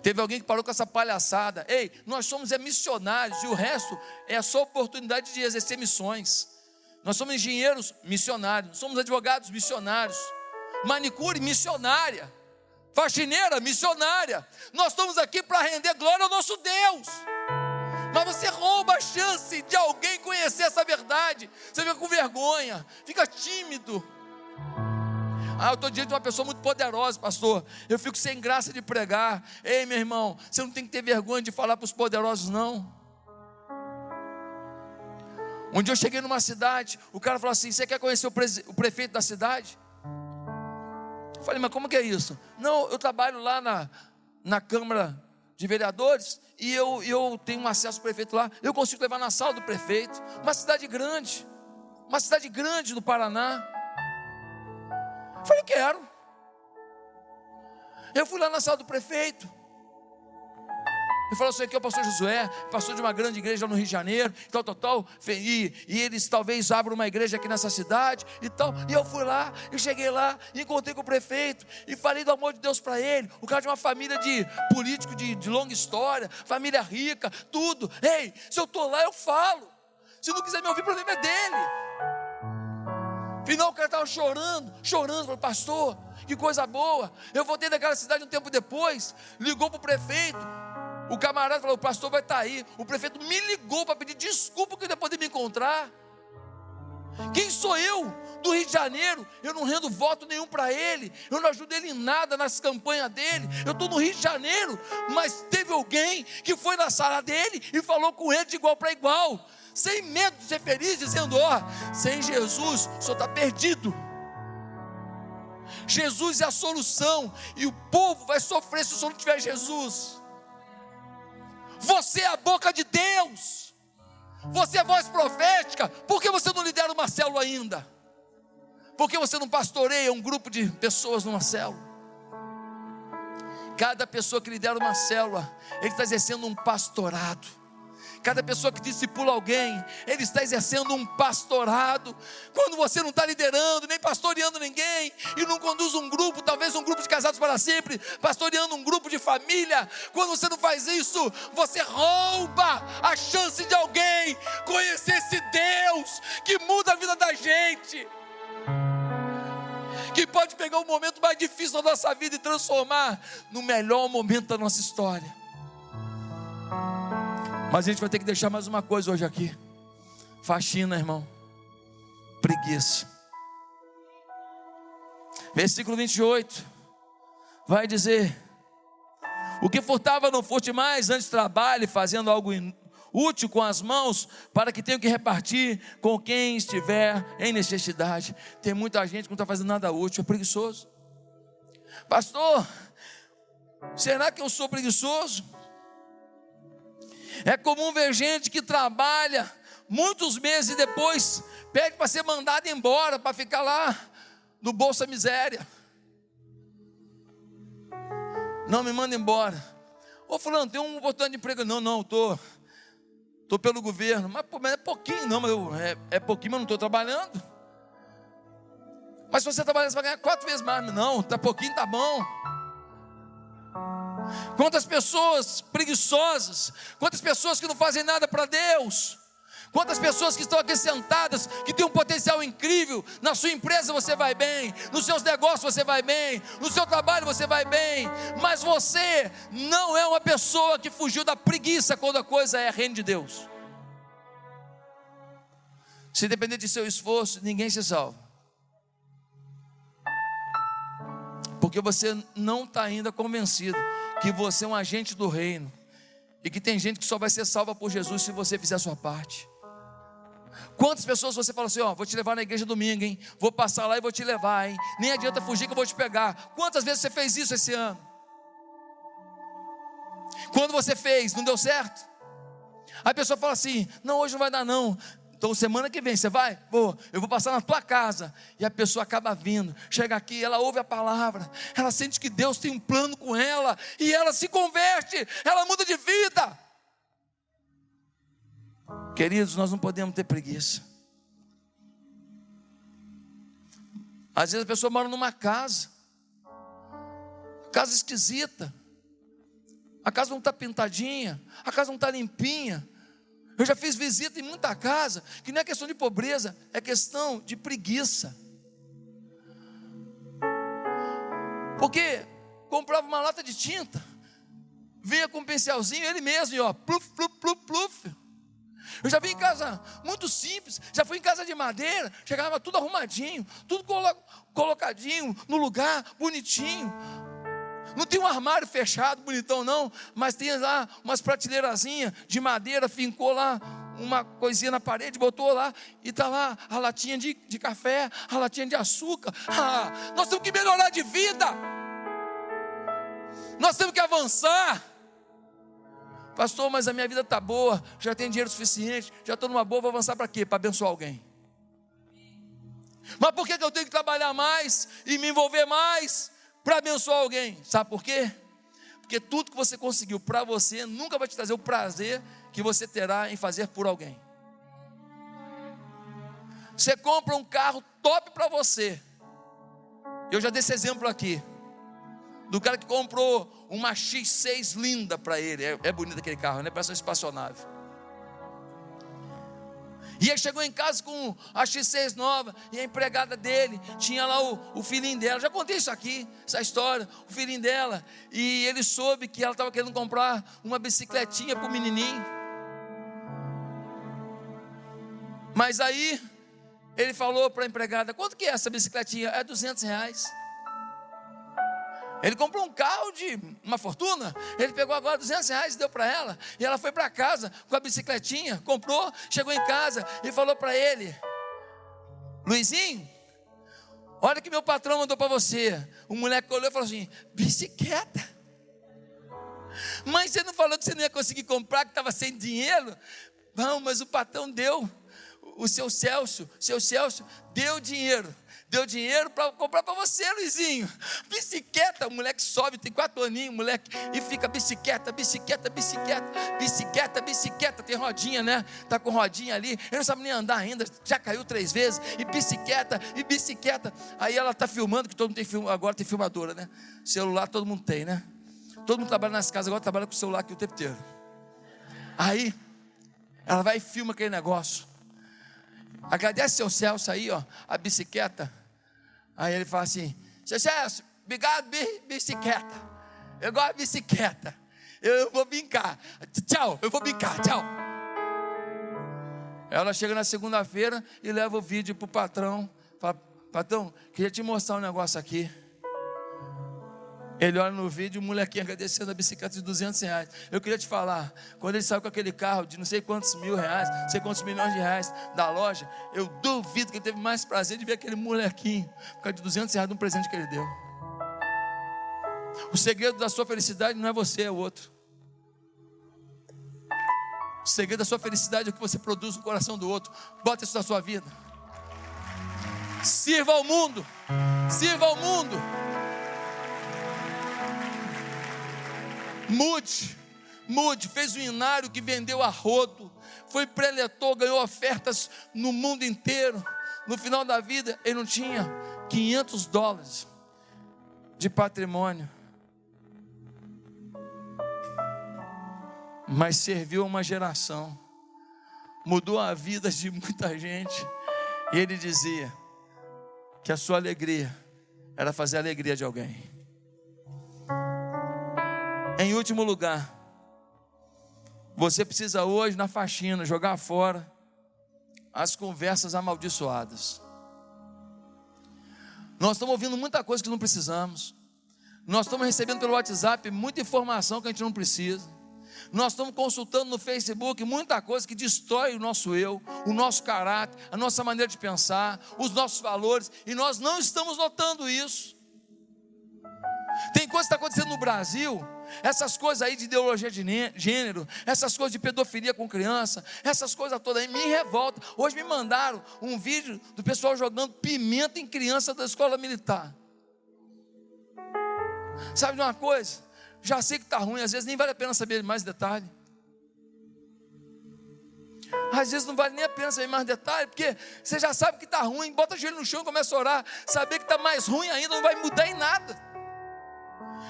Teve alguém que parou com essa palhaçada. Ei, nós somos é missionários e o resto é só oportunidade de exercer missões. Nós somos engenheiros missionários, somos advogados missionários, manicure missionária, faxineira missionária. Nós estamos aqui para render glória ao nosso Deus. Mas você rouba a chance de alguém conhecer essa verdade. Você fica com vergonha, fica tímido. Ah, eu estou diante de uma pessoa muito poderosa, pastor. Eu fico sem graça de pregar. Ei, meu irmão, você não tem que ter vergonha de falar para os poderosos, não. Um dia eu cheguei numa cidade, o cara falou assim: Você quer conhecer o, o prefeito da cidade? Eu falei, mas como que é isso? Não, eu trabalho lá na, na Câmara de Vereadores e eu, eu tenho um acesso ao prefeito lá. Eu consigo levar na sala do prefeito. Uma cidade grande, uma cidade grande do Paraná. Eu falei, quero. Eu fui lá na sala do prefeito. Ele falou assim: aqui é o pastor Josué, pastor de uma grande igreja no Rio de Janeiro, tal, tal, tal. E, e eles talvez abram uma igreja aqui nessa cidade e tal. E eu fui lá, e cheguei lá, encontrei com o prefeito, e falei do amor de Deus para ele. O cara de uma família de político de, de longa história, família rica, tudo. Ei, se eu estou lá, eu falo. Se não quiser me ouvir, o problema é dele. Final o cara estava chorando, chorando, falou, pastor, que coisa boa. Eu voltei daquela cidade um tempo depois, ligou para o prefeito, o camarada falou: o pastor vai estar tá aí. O prefeito me ligou para pedir desculpa que depois de me encontrar. Quem sou eu do Rio de Janeiro? Eu não rendo voto nenhum para ele, eu não ajudo ele em nada nas campanhas dele. Eu estou no Rio de Janeiro, mas teve alguém que foi na sala dele e falou com ele de igual para igual, sem medo de ser feliz, dizendo: Ó, oh, sem Jesus, o senhor está perdido. Jesus é a solução, e o povo vai sofrer se o senhor não tiver Jesus. Você é a boca de Deus. Você é voz profética. Por que você não lidera uma célula ainda? Por que você não pastoreia um grupo de pessoas numa célula? Cada pessoa que lidera uma célula, ele está exercendo um pastorado. Cada pessoa que discipula alguém, ele está exercendo um pastorado. Quando você não está liderando, nem pastoreando ninguém, e não conduz um grupo, talvez um grupo de casados para sempre, pastoreando um grupo de família, quando você não faz isso, você rouba a chance de alguém conhecer esse Deus que muda a vida da gente que pode pegar o momento mais difícil da nossa vida e transformar no melhor momento da nossa história. Mas a gente vai ter que deixar mais uma coisa hoje aqui: faxina, irmão, preguiça. Versículo 28 vai dizer: O que furtava não furte mais, antes trabalhe fazendo algo útil com as mãos, para que tenha que repartir com quem estiver em necessidade. Tem muita gente que não está fazendo nada útil, é preguiçoso. Pastor, será que eu sou preguiçoso? É comum ver gente que trabalha muitos meses e depois pede para ser mandado embora, para ficar lá no Bolsa Miséria. Não, me manda embora. Ô fulano, tem um oportunidade de emprego. Não, não, estou tô, tô pelo governo. Mas, mas é pouquinho, não, mas eu, é, é pouquinho, mas não estou trabalhando. Mas se você trabalhar, você vai ganhar quatro vezes mais. Não, tá pouquinho, tá bom. Quantas pessoas preguiçosas, quantas pessoas que não fazem nada para Deus, quantas pessoas que estão aqui sentadas, que têm um potencial incrível, na sua empresa você vai bem, nos seus negócios você vai bem, no seu trabalho você vai bem, mas você não é uma pessoa que fugiu da preguiça quando a coisa é reino de Deus. Se depender de seu esforço, ninguém se salva. Porque você não está ainda convencido que você é um agente do reino e que tem gente que só vai ser salva por Jesus se você fizer a sua parte. Quantas pessoas você fala assim, ó, vou te levar na igreja domingo, hein? Vou passar lá e vou te levar, hein? Nem adianta fugir que eu vou te pegar. Quantas vezes você fez isso esse ano? Quando você fez, não deu certo? A pessoa fala assim: não, hoje não vai dar, não. Então, semana que vem, você vai? Vou, eu vou passar na tua casa. E a pessoa acaba vindo, chega aqui, ela ouve a palavra, ela sente que Deus tem um plano com ela, e ela se converte, ela muda de vida. Queridos, nós não podemos ter preguiça. Às vezes a pessoa mora numa casa, casa esquisita, a casa não está pintadinha, a casa não está limpinha, eu já fiz visita em muita casa, que não é questão de pobreza, é questão de preguiça. Porque comprava uma lata de tinta, vinha com um pincelzinho, ele mesmo, e ó, pluf, pluf, pluf, pluf. Eu já vi em casa muito simples, já fui em casa de madeira, chegava tudo arrumadinho, tudo colocadinho no lugar, bonitinho. Não tem um armário fechado, bonitão, não, mas tem lá umas prateleirazinhas de madeira, fincou lá uma coisinha na parede, botou lá e está lá a latinha de, de café, a latinha de açúcar. (laughs) Ah, nós temos que melhorar de vida, nós temos que avançar. Pastor, mas a minha vida está boa, já tenho dinheiro suficiente, já estou numa boa, vou avançar para quê? Para abençoar alguém. Mas por que eu tenho que trabalhar mais e me envolver mais para abençoar alguém? Sabe por quê? Porque tudo que você conseguiu para você nunca vai te trazer o prazer que você terá em fazer por alguém. Você compra um carro top para você. Eu já dei esse exemplo aqui. Do cara que comprou uma X6 linda para ele. É, é bonito aquele carro, né? Parece uma espaçonave. E ele chegou em casa com a X6 nova, e a empregada dele tinha lá o, o filhinho dela. Já contei isso aqui, essa história, o filhinho dela. E ele soube que ela estava querendo comprar uma bicicletinha para o menininho. Mas aí ele falou para a empregada: quanto que é essa bicicletinha? É 200 reais. Ele comprou um carro de uma fortuna. Ele pegou agora 200 reais e deu para ela. E ela foi para casa com a bicicletinha, comprou, chegou em casa e falou para ele: Luizinho, olha que meu patrão mandou para você. O moleque olhou e falou assim: bicicleta. Mas você não falou que você não ia conseguir comprar, que estava sem dinheiro? Não, mas o patrão deu. O seu Celso, seu Celso deu dinheiro deu dinheiro para comprar para você, Luizinho. Bicicleta, o moleque sobe, tem quatro aninhos, moleque, e fica bicicleta, bicicleta, bicicleta, bicicleta, bicicleta, tem rodinha, né? Tá com rodinha ali, ele não sabe nem andar ainda, já caiu três vezes, e bicicleta, e bicicleta. Aí ela tá filmando, que todo mundo tem film, agora tem filmadora, né? Celular todo mundo tem, né? Todo mundo trabalha nas casas, agora trabalha com o celular aqui o tempo inteiro. Aí, ela vai e filma aquele negócio. Agradece seu Celso aí, ó, a bicicleta. Aí ele fala assim: Seu Celso, obrigado, bicicleta. Eu gosto de bicicleta. Eu vou brincar. Tchau, eu vou brincar, tchau. Ela chega na segunda-feira e leva o vídeo para o patrão. Fala, patrão, queria te mostrar um negócio aqui. Ele olha no vídeo, o molequinho agradecendo a bicicleta de 200 reais. Eu queria te falar, quando ele saiu com aquele carro de não sei quantos mil reais, não sei quantos milhões de reais da loja, eu duvido que ele teve mais prazer de ver aquele molequinho por causa de 200 reais de um presente que ele deu. O segredo da sua felicidade não é você, é o outro. O segredo da sua felicidade é o que você produz no coração do outro. Bota isso na sua vida. Sirva ao mundo. Sirva ao mundo. Mude, mude, fez um inário que vendeu a rodo, foi preletor, ganhou ofertas no mundo inteiro. No final da vida, ele não tinha 500 dólares de patrimônio, mas serviu uma geração, mudou a vida de muita gente. E ele dizia que a sua alegria era fazer a alegria de alguém. Em último lugar, você precisa hoje na faxina jogar fora as conversas amaldiçoadas. Nós estamos ouvindo muita coisa que não precisamos. Nós estamos recebendo pelo WhatsApp muita informação que a gente não precisa. Nós estamos consultando no Facebook muita coisa que destrói o nosso eu, o nosso caráter, a nossa maneira de pensar, os nossos valores, e nós não estamos notando isso. Tem coisa que está acontecendo no Brasil, essas coisas aí de ideologia de gênero, essas coisas de pedofilia com criança, essas coisas todas aí me revoltam. Hoje me mandaram um vídeo do pessoal jogando pimenta em criança da escola militar. Sabe de uma coisa? Já sei que está ruim, às vezes nem vale a pena saber mais detalhe. Às vezes não vale nem a pena saber mais detalhe, porque você já sabe que está ruim, bota o joelho no chão e começa a orar. Saber que está mais ruim ainda não vai mudar em nada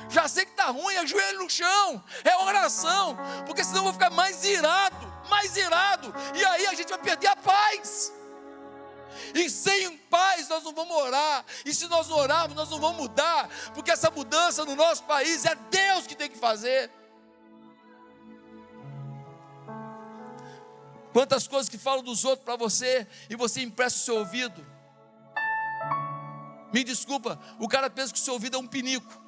já sei que está ruim, é joelho no chão, é oração, porque senão eu vou ficar mais irado, mais irado, e aí a gente vai perder a paz. E sem paz nós não vamos orar, e se nós orarmos, nós não vamos mudar, porque essa mudança no nosso país é Deus que tem que fazer. Quantas coisas que falam dos outros para você e você empresta o seu ouvido. Me desculpa, o cara pensa que o seu ouvido é um pinico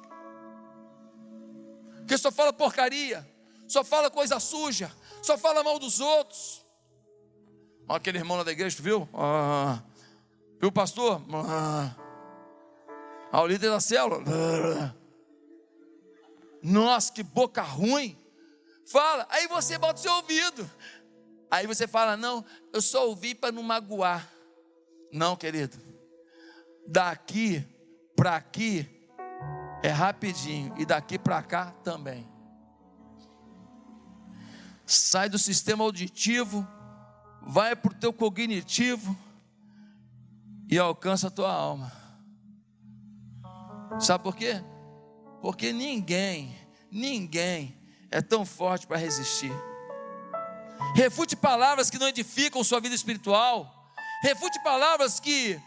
que só fala porcaria, só fala coisa suja, só fala mal dos outros. Aquele irmão lá da igreja, tu viu? Ah. Viu o pastor? Ah. ah o líder da célula. Ah. Nossa, que boca ruim. Fala, aí você bota o seu ouvido. Aí você fala: Não, eu só ouvi para não magoar. Não, querido. Daqui para aqui é rapidinho, e daqui para cá também. Sai do sistema auditivo, vai para o teu cognitivo e alcança a tua alma. Sabe por quê? Porque ninguém, ninguém é tão forte para resistir. Refute palavras que não edificam sua vida espiritual. Refute palavras que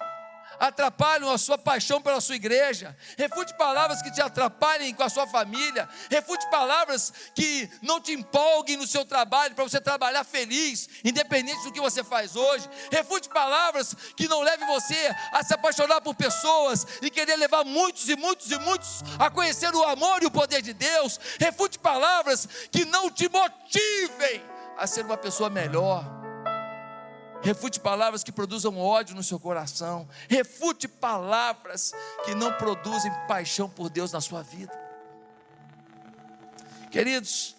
atrapalham a sua paixão pela sua igreja, refute palavras que te atrapalhem com a sua família, refute palavras que não te empolguem no seu trabalho para você trabalhar feliz, independente do que você faz hoje, refute palavras que não levem você a se apaixonar por pessoas e querer levar muitos e muitos e muitos a conhecer o amor e o poder de Deus, refute palavras que não te motivem a ser uma pessoa melhor. Refute palavras que produzam ódio no seu coração. Refute palavras que não produzem paixão por Deus na sua vida. Queridos,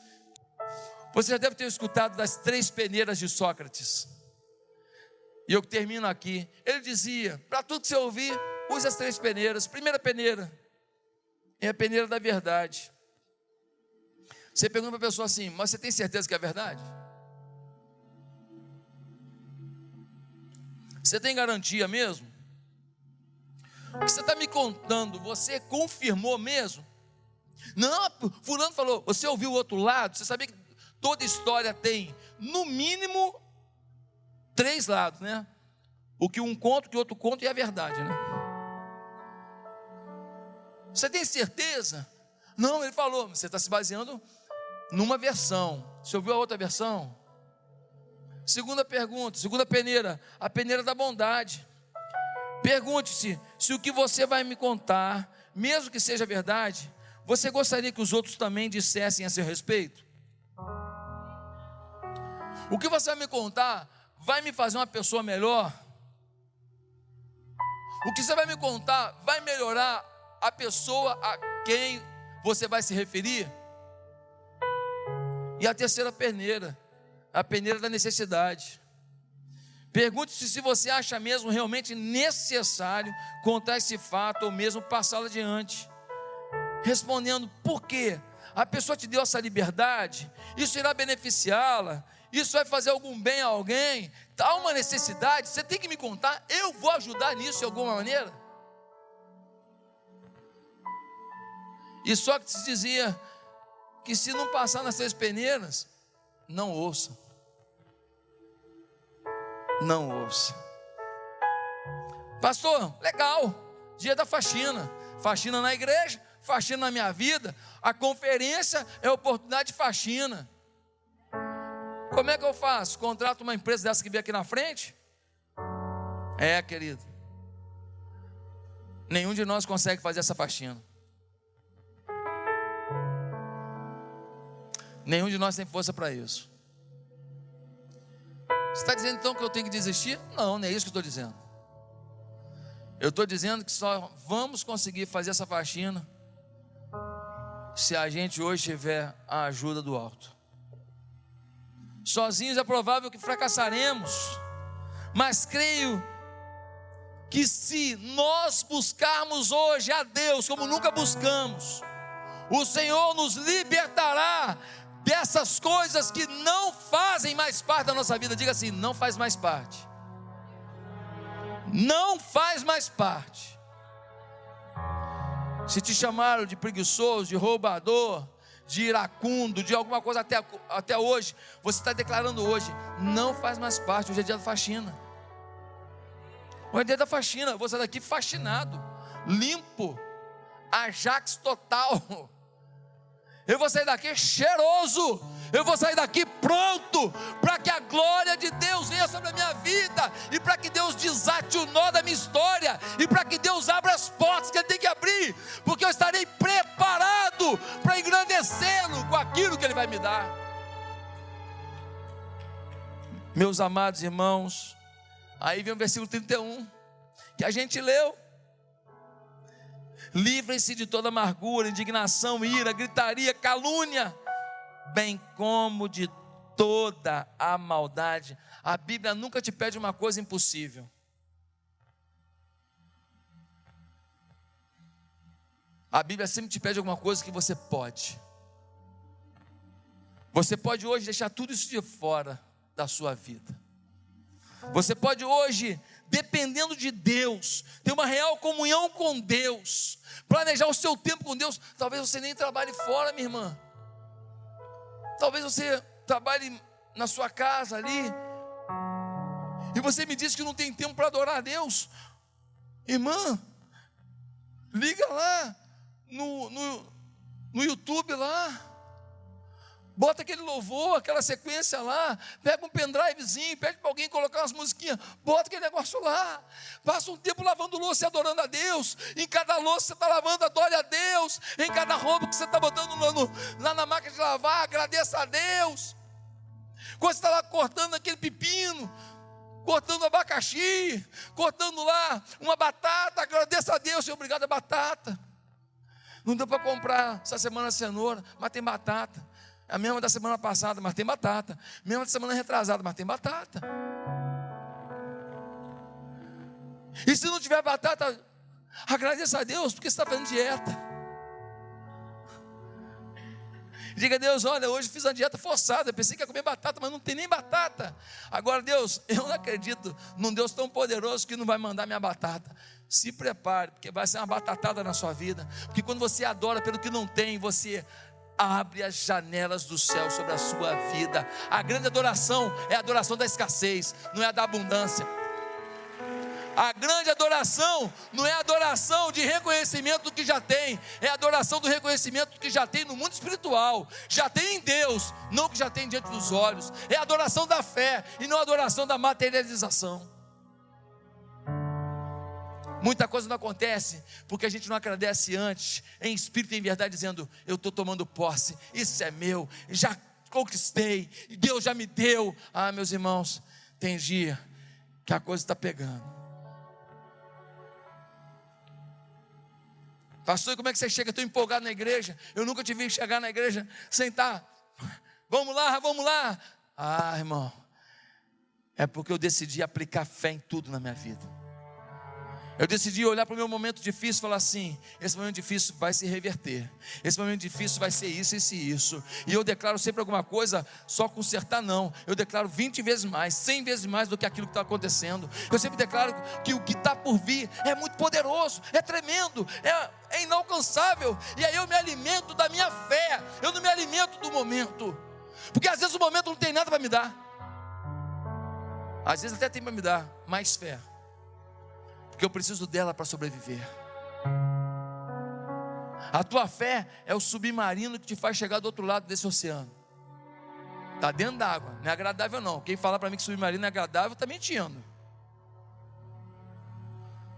você já deve ter escutado das três peneiras de Sócrates. E eu termino aqui. Ele dizia: para tudo que você ouvir, use as três peneiras. Primeira peneira é a peneira da verdade. Você pergunta para a pessoa assim: mas você tem certeza que é verdade? Você tem garantia mesmo? O que você está me contando, você confirmou mesmo? Não, fulano falou, você ouviu o outro lado? Você sabia que toda história tem, no mínimo, três lados, né? O que um conta, o que outro conta e a verdade, né? Você tem certeza? Não, ele falou, você está se baseando numa versão. Você ouviu a outra versão? Segunda pergunta, segunda peneira, a peneira da bondade. Pergunte-se se o que você vai me contar, mesmo que seja verdade, você gostaria que os outros também dissessem a seu respeito? O que você vai me contar vai me fazer uma pessoa melhor? O que você vai me contar vai melhorar a pessoa a quem você vai se referir? E a terceira peneira, a peneira da necessidade. Pergunte-se se você acha mesmo realmente necessário contar esse fato ou mesmo passá-lo adiante. Respondendo, por quê? A pessoa te deu essa liberdade, isso irá beneficiá-la, isso vai fazer algum bem a alguém, há uma necessidade, você tem que me contar, eu vou ajudar nisso de alguma maneira. E Sócrates dizia que se não passar nas três peneiras, não ouça. Não ouça. Pastor, legal. Dia da faxina. Faxina na igreja, faxina na minha vida. A conferência é oportunidade de faxina. Como é que eu faço? Contrato uma empresa dessa que vem aqui na frente? É, querido. Nenhum de nós consegue fazer essa faxina. Nenhum de nós tem força para isso. Você está dizendo então que eu tenho que desistir? Não, não é isso que eu estou dizendo. Eu estou dizendo que só vamos conseguir fazer essa faxina se a gente hoje tiver a ajuda do alto. Sozinhos é provável que fracassaremos, mas creio que se nós buscarmos hoje a Deus como nunca buscamos, o Senhor nos libertará dessas coisas que não fazem mais parte da nossa vida. Diga assim: não faz mais parte. Não faz mais parte. Se te chamaram de preguiçoso, de roubador, de iracundo, de alguma coisa até, até hoje, você está declarando hoje, não faz mais parte. Hoje é dia da faxina. Hoje é dia da faxina. Você daqui faxinado, limpo, Ajax total. (laughs) Eu vou sair daqui cheiroso. Eu vou sair daqui pronto para que a glória de Deus venha sobre a minha vida e para que Deus desate o nó da minha história e para que Deus abra as portas que Ele tem que abrir, porque eu estarei preparado para engrandecê-lo com aquilo que Ele vai me dar. Meus amados irmãos, aí vem o versículo 31, que a gente leu. Livrem-se de toda amargura, indignação, ira, gritaria, calúnia, bem como de toda a maldade. A Bíblia nunca te pede uma coisa impossível. A Bíblia sempre te pede alguma coisa que você pode. Você pode hoje deixar tudo isso de fora da sua vida. Você pode hoje, dependendo de Deus, ter uma real comunhão com Deus, planejar o seu tempo com Deus. Talvez você nem trabalhe fora, minha irmã. Talvez você trabalhe na sua casa ali. E você me diz que não tem tempo para adorar a Deus. Irmã, liga lá no, no, no YouTube lá. Bota aquele louvor, aquela sequência lá, pega um pendrivezinho, pede para alguém colocar umas musiquinhas, bota aquele negócio lá, passa um tempo lavando louça e adorando a Deus. Em cada louça você está lavando, adore a Deus. Em cada roupa que você está botando lá, no, lá na máquina de lavar, agradeça a Deus. Quando você está lá cortando aquele pepino, cortando abacaxi, cortando lá uma batata, agradeça a Deus, Senhor, obrigado a batata. Não deu para comprar essa semana cenoura, mas tem batata. A mesma da semana passada, mas tem batata. A mesma da semana retrasada, mas tem batata. E se não tiver batata, agradeça a Deus, porque você está fazendo dieta. Diga a Deus: olha, hoje fiz uma dieta forçada. Pensei que ia comer batata, mas não tem nem batata. Agora, Deus, (laughs) eu não acredito num Deus tão poderoso que não vai mandar minha batata. Se prepare, porque vai ser uma batatada na sua vida. Porque quando você adora pelo que não tem, você abre as janelas do céu sobre a sua vida. A grande adoração é a adoração da escassez, não é a da abundância. A grande adoração não é a adoração de reconhecimento do que já tem, é a adoração do reconhecimento do que já tem no mundo espiritual, já tem em Deus, não que já tem diante dos olhos. É adoração da fé e não adoração da materialização. Muita coisa não acontece porque a gente não agradece antes, em espírito e em verdade, dizendo: Eu estou tomando posse, isso é meu, já conquistei, Deus já me deu. Ah, meus irmãos, tem dia que a coisa está pegando. Pastor, como é que você chega? Estou empolgado na igreja. Eu nunca te vi chegar na igreja sentar. Vamos lá, vamos lá. Ah, irmão, é porque eu decidi aplicar fé em tudo na minha vida. Eu decidi olhar para o meu momento difícil e falar assim: esse momento difícil vai se reverter. Esse momento difícil vai ser isso, isso e isso. E eu declaro sempre alguma coisa, só consertar não. Eu declaro 20 vezes mais, 100 vezes mais do que aquilo que está acontecendo. Eu sempre declaro que o que está por vir é muito poderoso, é tremendo, é, é inalcançável. E aí eu me alimento da minha fé, eu não me alimento do momento. Porque às vezes o momento não tem nada para me dar. Às vezes até tem para me dar mais fé porque eu preciso dela para sobreviver. A tua fé é o submarino que te faz chegar do outro lado desse oceano. Está dentro d'água, não é agradável não. Quem fala para mim que submarino é agradável está mentindo.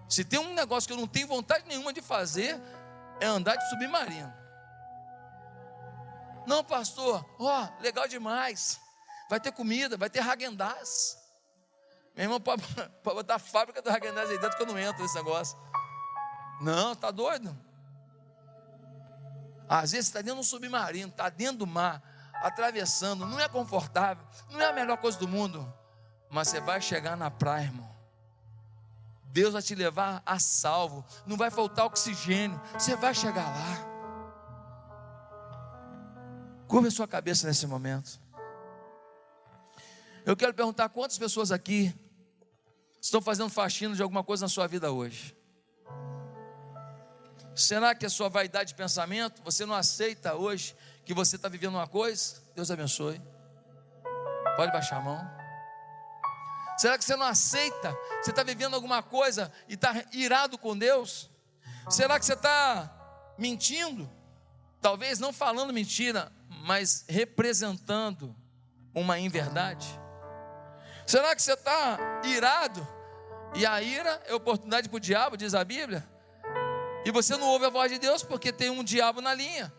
Se tem um negócio que eu não tenho vontade nenhuma de fazer, é andar de submarino. Não, pastor, ó, oh, legal demais. Vai ter comida, vai ter Hagendaz. Meu irmão, pode, (laughs) pode botar a fábrica do Hagendaz aí dentro que eu não entro nesse negócio. Não, está doido? Às vezes está dentro de um submarino, está dentro do mar, atravessando, não é confortável, não é a melhor coisa do mundo, mas você vai chegar na praia, irmão. Deus vai te levar a salvo, não vai faltar oxigênio, você vai chegar lá. Curva a sua cabeça nesse momento. Eu quero perguntar quantas pessoas aqui estão fazendo faxina de alguma coisa na sua vida hoje? Será que a sua vaidade de pensamento, você não aceita hoje que você está vivendo uma coisa? Deus abençoe. Pode baixar a mão. Será que você não aceita? Você está vivendo alguma coisa e está irado com Deus? Será que você está mentindo? Talvez não falando mentira, mas representando uma inverdade? Será que você está irado? E a ira é oportunidade para o diabo, diz a Bíblia. E você não ouve a voz de Deus porque tem um diabo na linha.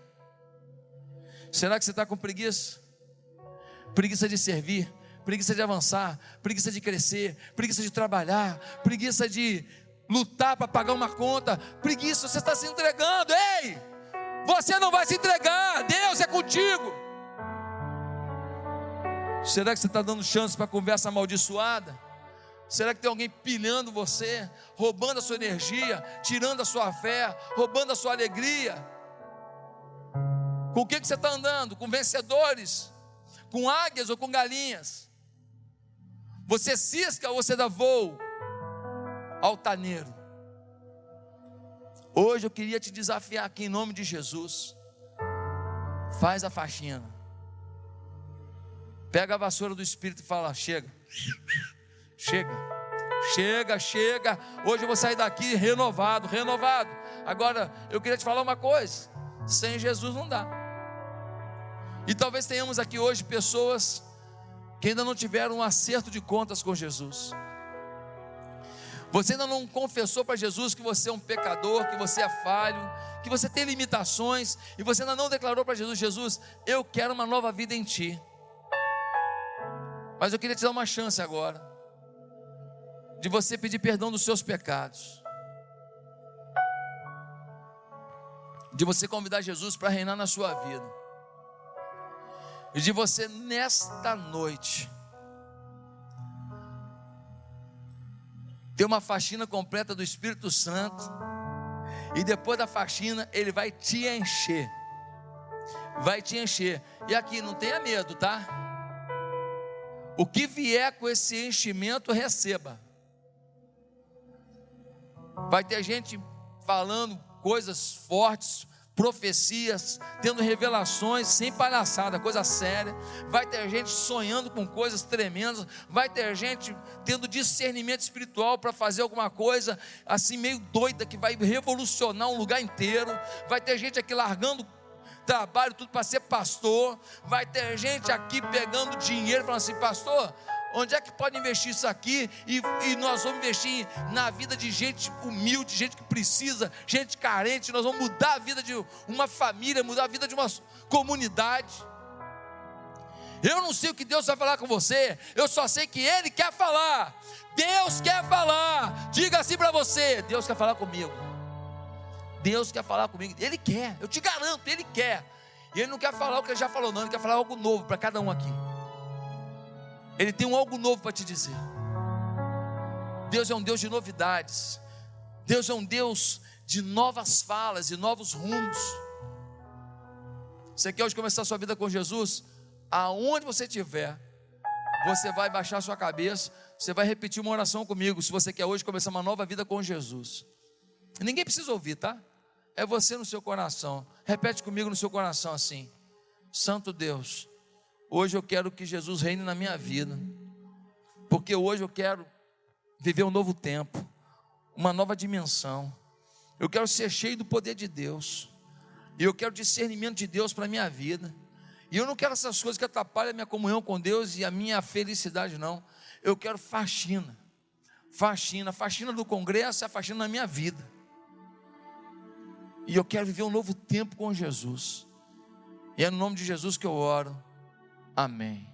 Será que você está com preguiça? Preguiça de servir, preguiça de avançar, preguiça de crescer, preguiça de trabalhar, preguiça de lutar para pagar uma conta, preguiça, você está se entregando, ei! Você não vai se entregar, Deus é contigo. Será que você está dando chance para conversa amaldiçoada? Será que tem alguém pilhando você, roubando a sua energia, tirando a sua fé, roubando a sua alegria? Com o que, que você está andando? Com vencedores? Com águias ou com galinhas? Você cisca ou você dá voo? Altaneiro. Hoje eu queria te desafiar aqui em nome de Jesus. Faz a faxina. Pega a vassoura do Espírito e fala: chega, chega, chega, chega. Hoje eu vou sair daqui renovado, renovado. Agora eu queria te falar uma coisa: sem Jesus não dá. E talvez tenhamos aqui hoje pessoas que ainda não tiveram um acerto de contas com Jesus. Você ainda não confessou para Jesus que você é um pecador, que você é falho, que você tem limitações, e você ainda não declarou para Jesus: Jesus, eu quero uma nova vida em Ti. Mas eu queria te dar uma chance agora, de você pedir perdão dos seus pecados, de você convidar Jesus para reinar na sua vida e de você nesta noite ter uma faxina completa do Espírito Santo e depois da faxina ele vai te encher. Vai te encher. E aqui não tenha medo, tá? O que vier com esse enchimento, receba. Vai ter gente falando coisas fortes, profecias, tendo revelações, sem palhaçada, coisa séria. Vai ter gente sonhando com coisas tremendas. Vai ter gente tendo discernimento espiritual para fazer alguma coisa assim meio doida que vai revolucionar um lugar inteiro. Vai ter gente aqui largando trabalho tudo para ser pastor. Vai ter gente aqui pegando dinheiro falando assim, pastor, Onde é que pode investir isso aqui? E, e, nós vamos investir na vida de gente humilde, gente que precisa, gente carente. Nós vamos mudar a vida de uma família, mudar a vida de uma comunidade. Eu não sei o que Deus vai falar com você, eu só sei que Ele quer falar. Deus quer falar. Diga assim para você: Deus quer falar comigo. Deus quer falar comigo. Ele quer, eu te garanto, Ele quer. E Ele não quer falar o que Ele já falou, não. Ele quer falar algo novo para cada um aqui. Ele tem um algo novo para te dizer. Deus é um Deus de novidades. Deus é um Deus de novas falas e novos rumos. Você quer hoje começar a sua vida com Jesus? Aonde você estiver, você vai baixar sua cabeça, você vai repetir uma oração comigo. Se você quer hoje começar uma nova vida com Jesus, ninguém precisa ouvir, tá? É você no seu coração. Repete comigo no seu coração assim: Santo Deus, Hoje eu quero que Jesus reine na minha vida, porque hoje eu quero viver um novo tempo, uma nova dimensão. Eu quero ser cheio do poder de Deus, e eu quero discernimento de Deus para a minha vida. E eu não quero essas coisas que atrapalham a minha comunhão com Deus e a minha felicidade, não. Eu quero faxina, faxina, faxina do congresso é a faxina na minha vida. E eu quero viver um novo tempo com Jesus. E é no nome de Jesus que eu oro. Amém.